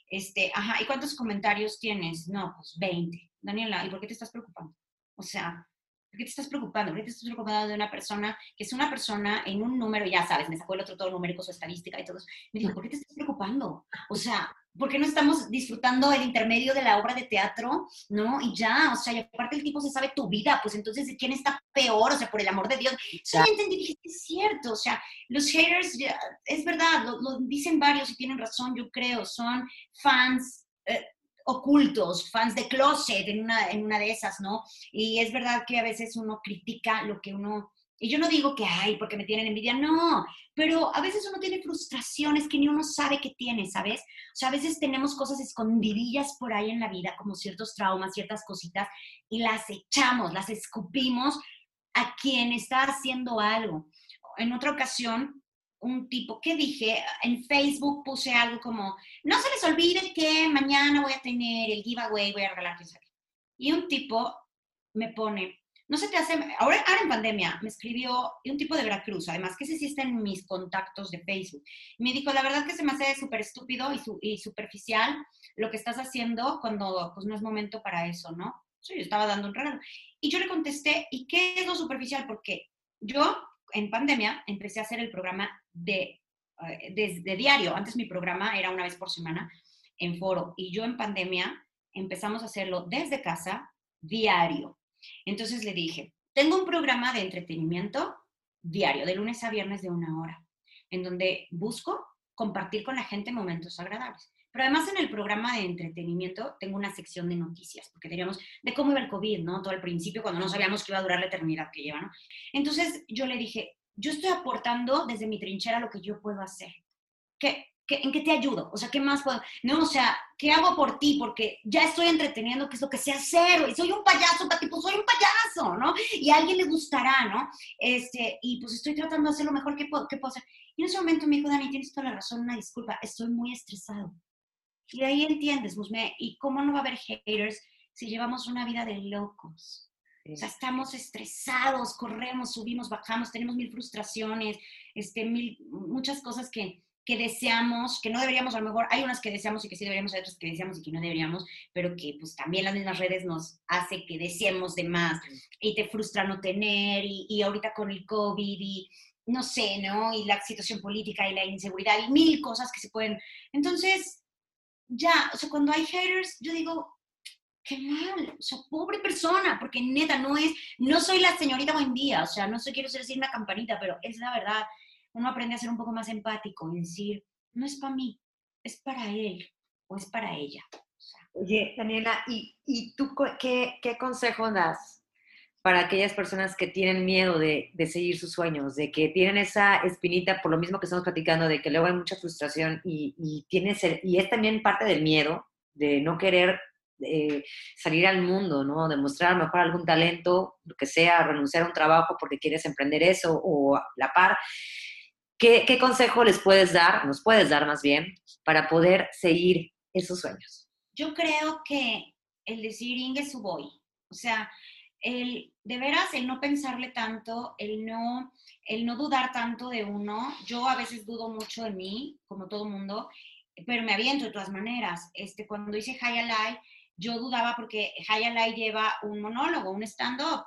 Este, ajá, ¿y cuántos comentarios tienes? No, pues 20. Daniela, ¿y por qué te estás preocupando? O sea, ¿por qué te estás preocupando? ¿Por qué te estás preocupando de una persona que es una persona en un número, ya sabes, me sacó el otro todo numérico, su estadística y todo eso. Me dijo, ¿por qué te estás preocupando? O sea, ¿por qué no estamos disfrutando el intermedio de la obra de teatro? ¿No? Y ya, o sea, y aparte el tipo se sabe tu vida, pues entonces, ¿quién está peor? O sea, por el amor de Dios. Sí, ya entendí, dije, es cierto, o sea, los haters, es verdad, lo, dicen varios y tienen razón, yo creo, son fans. Eh, ocultos, fans de closet en una, en una de esas, ¿no? Y es verdad que a veces uno critica lo que uno y yo no digo que, ay, porque me tienen envidia, no, pero a veces uno tiene frustraciones que ni uno sabe que tiene, ¿sabes? O sea, a veces tenemos cosas escondidillas por ahí en la vida, como ciertos traumas, ciertas cositas, y las echamos, las escupimos a quien está haciendo algo. En otra ocasión, un tipo que dije, en Facebook puse algo como, no se les olvide que mañana voy a tener el giveaway, voy a regalar Y un tipo me pone, no se te hace, ahora, ahora en pandemia me escribió un tipo de Veracruz, además que ese sí está en mis contactos de Facebook. me dijo, la verdad que se me hace súper estúpido y, superficial lo que estás haciendo cuando pues no es momento para eso, ¿no? Sí, yo estaba dando un regalo. Y yo le contesté, ¿y qué es lo superficial? Porque yo en pandemia empecé a hacer el programa de, eh, de diario. Antes mi programa era una vez por semana en foro y yo en pandemia empezamos a hacerlo desde casa diario. Entonces le dije, tengo un programa de entretenimiento diario, de lunes a viernes de una hora, en donde busco compartir con la gente momentos agradables. Pero además en el programa de entretenimiento tengo una sección de noticias, porque teníamos de cómo iba el COVID, ¿no? Todo al principio, cuando no sabíamos que iba a durar la eternidad que lleva, ¿no? Entonces yo le dije, yo estoy aportando desde mi trinchera lo que yo puedo hacer. ¿Qué, ¿En qué te ayudo? O sea, ¿qué más puedo? No, o sea, ¿qué hago por ti? Porque ya estoy entreteniendo, que es lo que sé hacer, y soy un payaso, Pati, pues soy un payaso, ¿no? Y a alguien le gustará, ¿no? Este, y pues estoy tratando de hacer lo mejor que puedo, que puedo hacer. Y en ese momento me dijo, Dani, tienes toda la razón, una disculpa, estoy muy estresado. Y ahí entiendes, Musme, ¿y cómo no va a haber haters si llevamos una vida de locos? O sea, estamos estresados, corremos, subimos, bajamos, tenemos mil frustraciones, este, mil, muchas cosas que, que deseamos, que no deberíamos, a lo mejor hay unas que deseamos y que sí deberíamos, hay otras que deseamos y que no deberíamos, pero que pues también las mismas redes nos hace que deseemos de más y te frustra no tener y, y ahorita con el COVID y no sé, ¿no? Y la situación política y la inseguridad y mil cosas que se pueden. Entonces, ya, o sea, cuando hay haters, yo digo, qué mal, o sea, pobre persona, porque neta, no es, no soy la señorita buen día, o sea, no sé, quiero decir una campanita, pero es la verdad, uno aprende a ser un poco más empático y decir, no es para mí, es para él o es para ella. Oye, Daniela, ¿y, y tú qué, qué consejo das para aquellas personas que tienen miedo de, de, seguir sus sueños, de que tienen esa espinita, por lo mismo que estamos platicando, de que luego hay mucha frustración y, y, tienes y es también parte del miedo de no querer eh, salir al mundo, ¿no? Demostrar mejor algún talento, lo que sea, renunciar a un trabajo porque quieres emprender eso o la par. ¿Qué, ¿Qué consejo les puedes dar, nos puedes dar más bien, para poder seguir esos sueños? Yo creo que el decir Inge su voy, o sea, el de veras el no pensarle tanto, el no el no dudar tanto de uno. Yo a veces dudo mucho de mí, como todo mundo, pero me aviento de todas maneras. Este, cuando hice High Alive, yo dudaba porque High lleva un monólogo, un stand-up,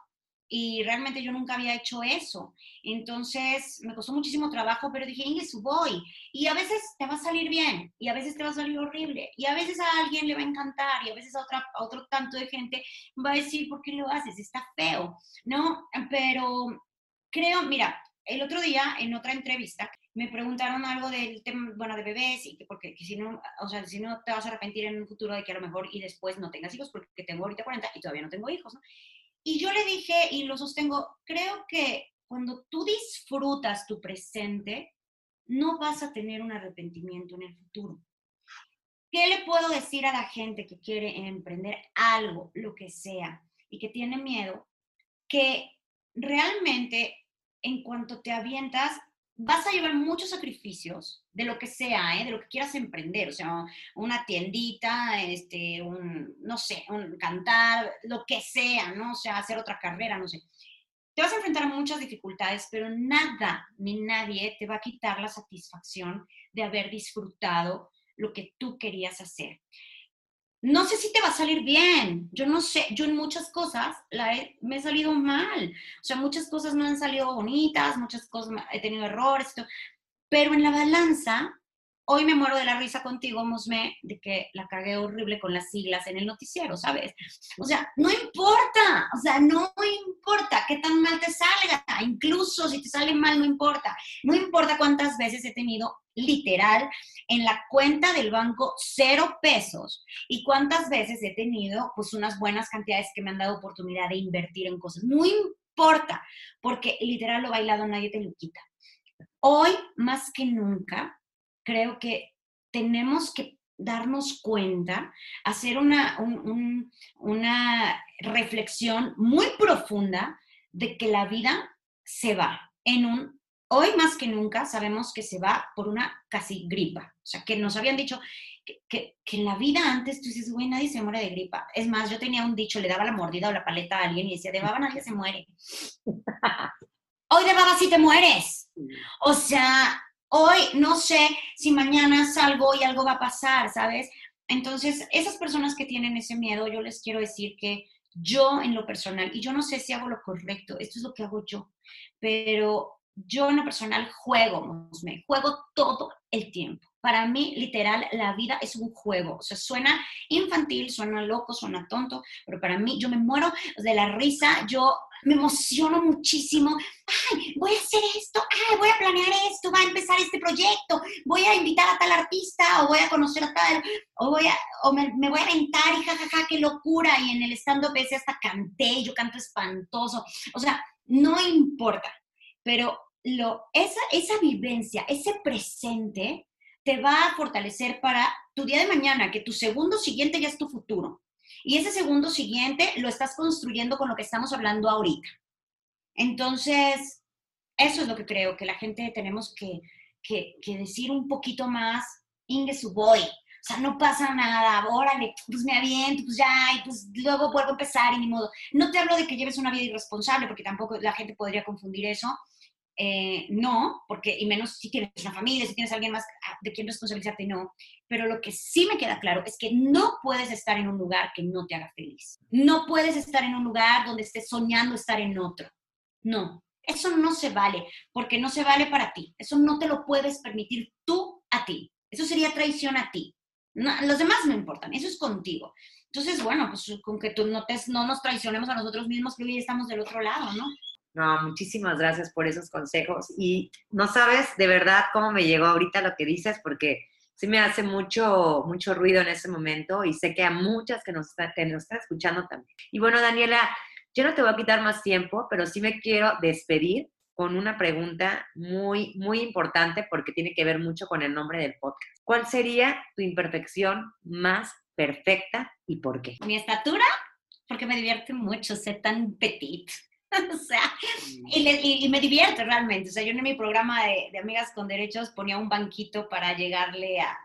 y realmente yo nunca había hecho eso. Entonces me costó muchísimo trabajo, pero dije, Inés, voy. Y a veces te va a salir bien, y a veces te va a salir horrible, y a veces a alguien le va a encantar, y a veces a, otra, a otro tanto de gente va a decir, ¿por qué lo haces? Está feo, ¿no? Pero creo, mira, el otro día en otra entrevista me preguntaron algo del tema, bueno, de bebés, y que porque si no, o sea, si no te vas a arrepentir en un futuro de que a lo mejor y después no tengas hijos, porque tengo ahorita 40 y todavía no tengo hijos, ¿no? Y yo le dije, y lo sostengo, creo que cuando tú disfrutas tu presente, no vas a tener un arrepentimiento en el futuro. ¿Qué le puedo decir a la gente que quiere emprender algo, lo que sea, y que tiene miedo? Que realmente en cuanto te avientas, vas a llevar muchos sacrificios de lo que sea, ¿eh? de lo que quieras emprender, o sea, una tiendita, este, un, no sé, un cantar, lo que sea, ¿no? O sea, hacer otra carrera, no sé. Te vas a enfrentar a muchas dificultades, pero nada ni nadie te va a quitar la satisfacción de haber disfrutado lo que tú querías hacer no sé si te va a salir bien. Yo no sé, yo en muchas cosas la me he salido mal. O sea, muchas cosas me han salido bonitas, muchas cosas he tenido errores, pero en la balanza, hoy me muero de la risa contigo, Mosme, de que la cagué horrible con las siglas en el noticiero, ¿sabes? O sea, no importa, o sea, no importa qué tan mal te salga, incluso si te sale mal, no importa. No importa cuántas veces he tenido literal en la cuenta del banco cero pesos y cuántas veces he tenido pues unas buenas cantidades que me han dado oportunidad de invertir en cosas. No importa, porque literal lo bailado nadie te lo quita. Hoy, más que nunca, creo que tenemos que darnos cuenta, hacer una, una reflexión muy profunda de que la vida se va en un Hoy más que nunca sabemos que se va por una casi gripa. O sea, que nos habían dicho que, en la vida antes tú dices, güey, nadie se muere de gripa. Es más, yo tenía un dicho, le daba la mordida o la paleta a alguien y decía, de baba nadie se muere. hoy de baba sí te mueres. O sea, hoy no sé si mañana salgo y algo va a pasar, ¿sabes? Entonces, esas personas que tienen ese miedo, yo les quiero decir que yo en lo personal, y yo no sé si hago lo correcto, esto es lo que hago yo, pero yo en lo personal juego, me juego todo el tiempo. Para mí, literal, la vida es un juego. O sea, suena infantil, suena loco, suena tonto, pero para mí yo me muero de la risa, yo me emociono muchísimo. Ay, voy a hacer esto, ay, voy a planear esto, va a empezar este proyecto, voy a invitar a tal artista o voy a conocer a tal, o, voy a, o me, voy a aventar y jajaja, ja, ja, qué locura. Y en el stand-up ese hasta canté, yo canto espantoso. O sea, no importa pero lo, esa, esa vivencia, ese presente, te va a fortalecer para tu día de mañana, que tu segundo siguiente ya es tu futuro. Y ese segundo siguiente lo estás construyendo con lo que estamos hablando ahorita. Entonces, eso es lo que creo que la gente tenemos que, que, que decir un poquito más, Inge su voy. O sea, no pasa nada, órale, pues me aviento, pues ya, y pues luego vuelvo a empezar y ni modo. No te hablo de que lleves una vida irresponsable, porque tampoco la gente podría confundir eso, eh, no, porque, y menos si tienes una familia, si tienes alguien más ah, de quien responsabilizarte, no. Pero lo que sí me queda claro es que no puedes estar en un lugar que no te haga feliz. No puedes estar en un lugar donde estés soñando estar en otro. No, eso no se vale, porque no se vale para ti. Eso no te lo puedes permitir tú a ti. Eso sería traición a ti. los demás no importan, eso es contigo. entonces, bueno, pues con que tú no, no nos traicionemos a nosotros mismos, que hoy estamos del otro lado, ¿no? No, muchísimas gracias por esos consejos. Y no sabes de verdad cómo me llegó ahorita lo que dices, porque sí me hace mucho, mucho ruido en ese momento y sé que a muchas que nos, que nos están escuchando también. Y bueno, Daniela, yo no te voy a quitar más tiempo, pero sí me quiero despedir con una pregunta muy, muy importante porque tiene que ver mucho con el nombre del podcast. ¿Cuál sería tu imperfección más perfecta y por qué? Mi estatura, porque me divierte mucho ser tan petit. o sea, y, me divierte realmente. O sea, yo en mi programa de, Amigas con Derechos ponía un banquito para llegarle a,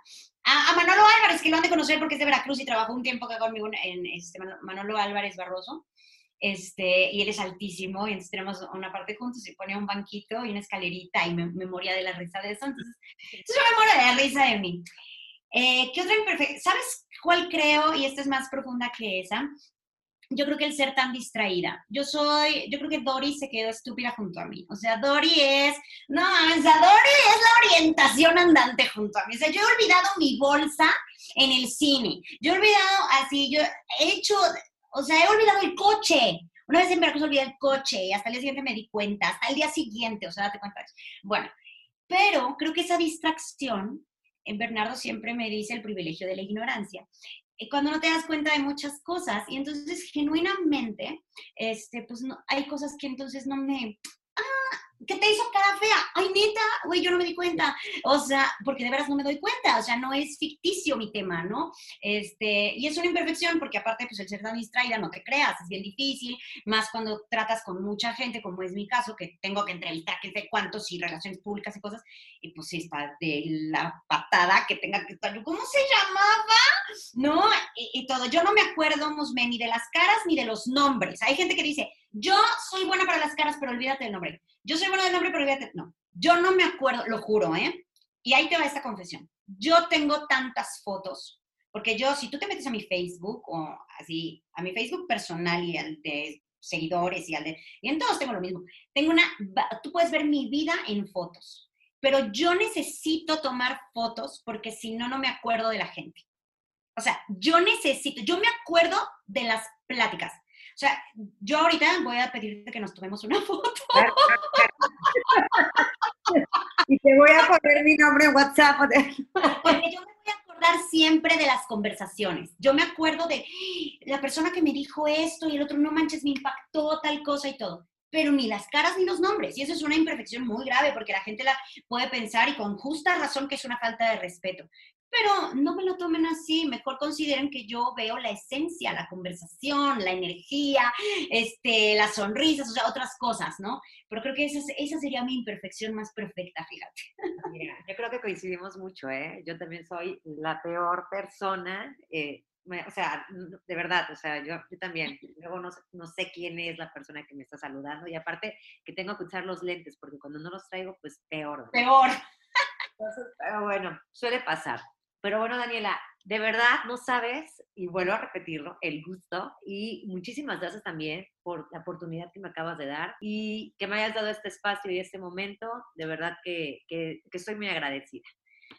a, Manolo Álvarez, que lo han de conocer porque es de Veracruz y trabajó un tiempo acá conmigo en este, Manolo Álvarez Barroso. Este, y él es altísimo, y entonces tenemos una parte juntos y ponía un banquito y una escalerita y me, me moría de la risa de eso. Entonces, entonces yo me muero de la risa de mí. Eh, ¿Qué otra imperfección? ¿Sabes cuál creo? Y esta es más profunda que esa. Yo creo que el ser tan distraída. Yo soy, yo creo que Dori se quedó estúpida junto a mí. O sea, Dori es, no, o sea, Dori es la orientación andante junto a mí. O sea, yo he olvidado mi bolsa en el cine. Yo he olvidado así, yo he hecho, o sea, he olvidado el coche. Una vez en Veracruz olvidé el coche y hasta el día siguiente me di cuenta, hasta el día siguiente, o sea, date cuenta. Bueno, pero creo que esa distracción Bernardo siempre me dice el privilegio de la ignorancia. Cuando no te das cuenta de muchas cosas y entonces genuinamente, este, pues no, hay cosas que entonces no me, ¿qué te hizo cara fea? Ay, neta, güey, yo no me di cuenta. O sea, porque de veras no me doy cuenta. O sea, no es ficticio mi tema, ¿no? Este, y es una imperfección porque aparte, pues el ser tan distraída, no te creas, es bien difícil, más cuando tratas con mucha gente, como es mi caso, que tengo que entrevistar que sé cuántos y relaciones públicas y cosas, y pues sí está de la patada que tenga que estar ¿cómo se llamaba? ¿No? Y, todo. Yo no me acuerdo, Musme, ni de las caras ni de los nombres. Hay gente que dice, yo soy buena para las caras, pero olvídate del nombre. Yo soy buena del nombre, pero olvídate. No, yo no me acuerdo, lo juro, ¿eh? Y ahí te va esta confesión. Yo tengo tantas fotos, porque yo, si tú te metes a mi Facebook o así, a mi Facebook personal y al de seguidores y al de, y en todos tengo lo mismo. Tengo una, tú puedes ver mi vida en fotos, pero yo necesito tomar fotos porque si no, no me acuerdo de la gente. O sea, yo necesito, yo me acuerdo de las pláticas. O sea, yo ahorita voy a pedirte que nos tomemos una foto. y te voy a poner mi nombre en WhatsApp. Porque yo me voy a acordar siempre de las conversaciones. Yo me acuerdo de la persona que me dijo esto y el otro, no manches, me impactó tal cosa y todo pero ni las caras ni los nombres. Y eso es una imperfección muy grave porque la gente la puede pensar y con justa razón que es una falta de respeto pero no me lo tomen así, mejor consideren que yo veo la esencia, la conversación, la energía, este, las sonrisas, o sea, otras cosas, ¿no? Pero creo que esa, esa sería mi imperfección más perfecta, fíjate. yo creo que coincidimos mucho, ¿eh? Yo también soy la peor persona, eh, o sea, de verdad, o sea, yo, yo también, luego no, no, sé quién es la persona que me está saludando y aparte que tengo que usar los lentes porque cuando no los traigo, pues peor. Peor. Entonces, pero bueno, suele pasar. Pero bueno, Daniela, de verdad no sabes, y vuelvo a repetirlo, el gusto y muchísimas gracias también por la oportunidad que me acabas de dar y que me hayas dado este espacio y este momento. De verdad que, que, que estoy muy agradecida.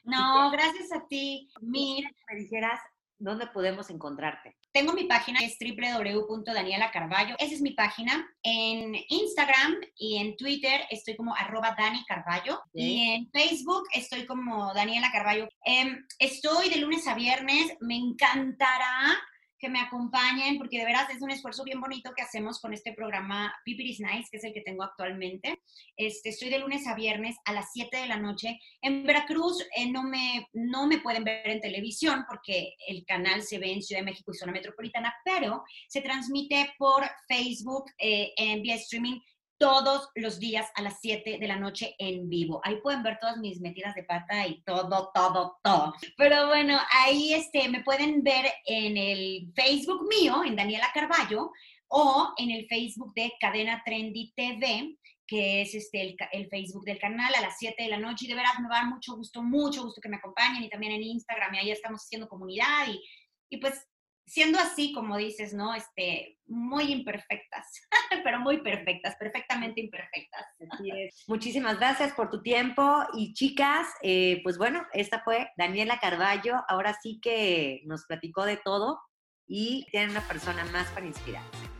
No, gracias a ti. Mira, me dijeras ¿dónde podemos encontrarte? Tengo mi página, es www.danielacarballo. Esa es mi página. En Instagram y en Twitter estoy como arroba Dani Carballo. Y en Facebook estoy como Daniela Carballo. Em, estoy de lunes a viernes. Me encantará que me acompañen, porque de veras es un esfuerzo bien bonito que hacemos con este programa Pipiris Nice, que es el que tengo actualmente. Este, estoy de lunes a viernes a las 7 de la noche. En Veracruz eh, no, me, no me pueden ver en televisión porque el canal se ve en Ciudad de México y zona metropolitana, pero se transmite por Facebook eh, en vía streaming todos los días a las 7 de la noche en vivo. Ahí pueden ver todas mis metidas de pata y todo, todo, todo. Pero bueno, ahí este, me pueden ver en el Facebook mío, en Daniela Carballo, o en el Facebook de Cadena Trendy TV, que es este, el, Facebook del canal a las 7 de la noche. Y de veras me va a dar mucho gusto, mucho gusto que me acompañen y también en Instagram. Y ahí estamos haciendo comunidad y, y pues siendo así, como dices, ¿no? Este, muy imperfectas, pero muy perfectas, perfectamente imperfectas. Así es. Muchísimas gracias por tu tiempo y chicas, eh, pues bueno, esta fue Daniela Carballo, ahora sí que nos platicó de todo y tienen una persona más para inspirarse.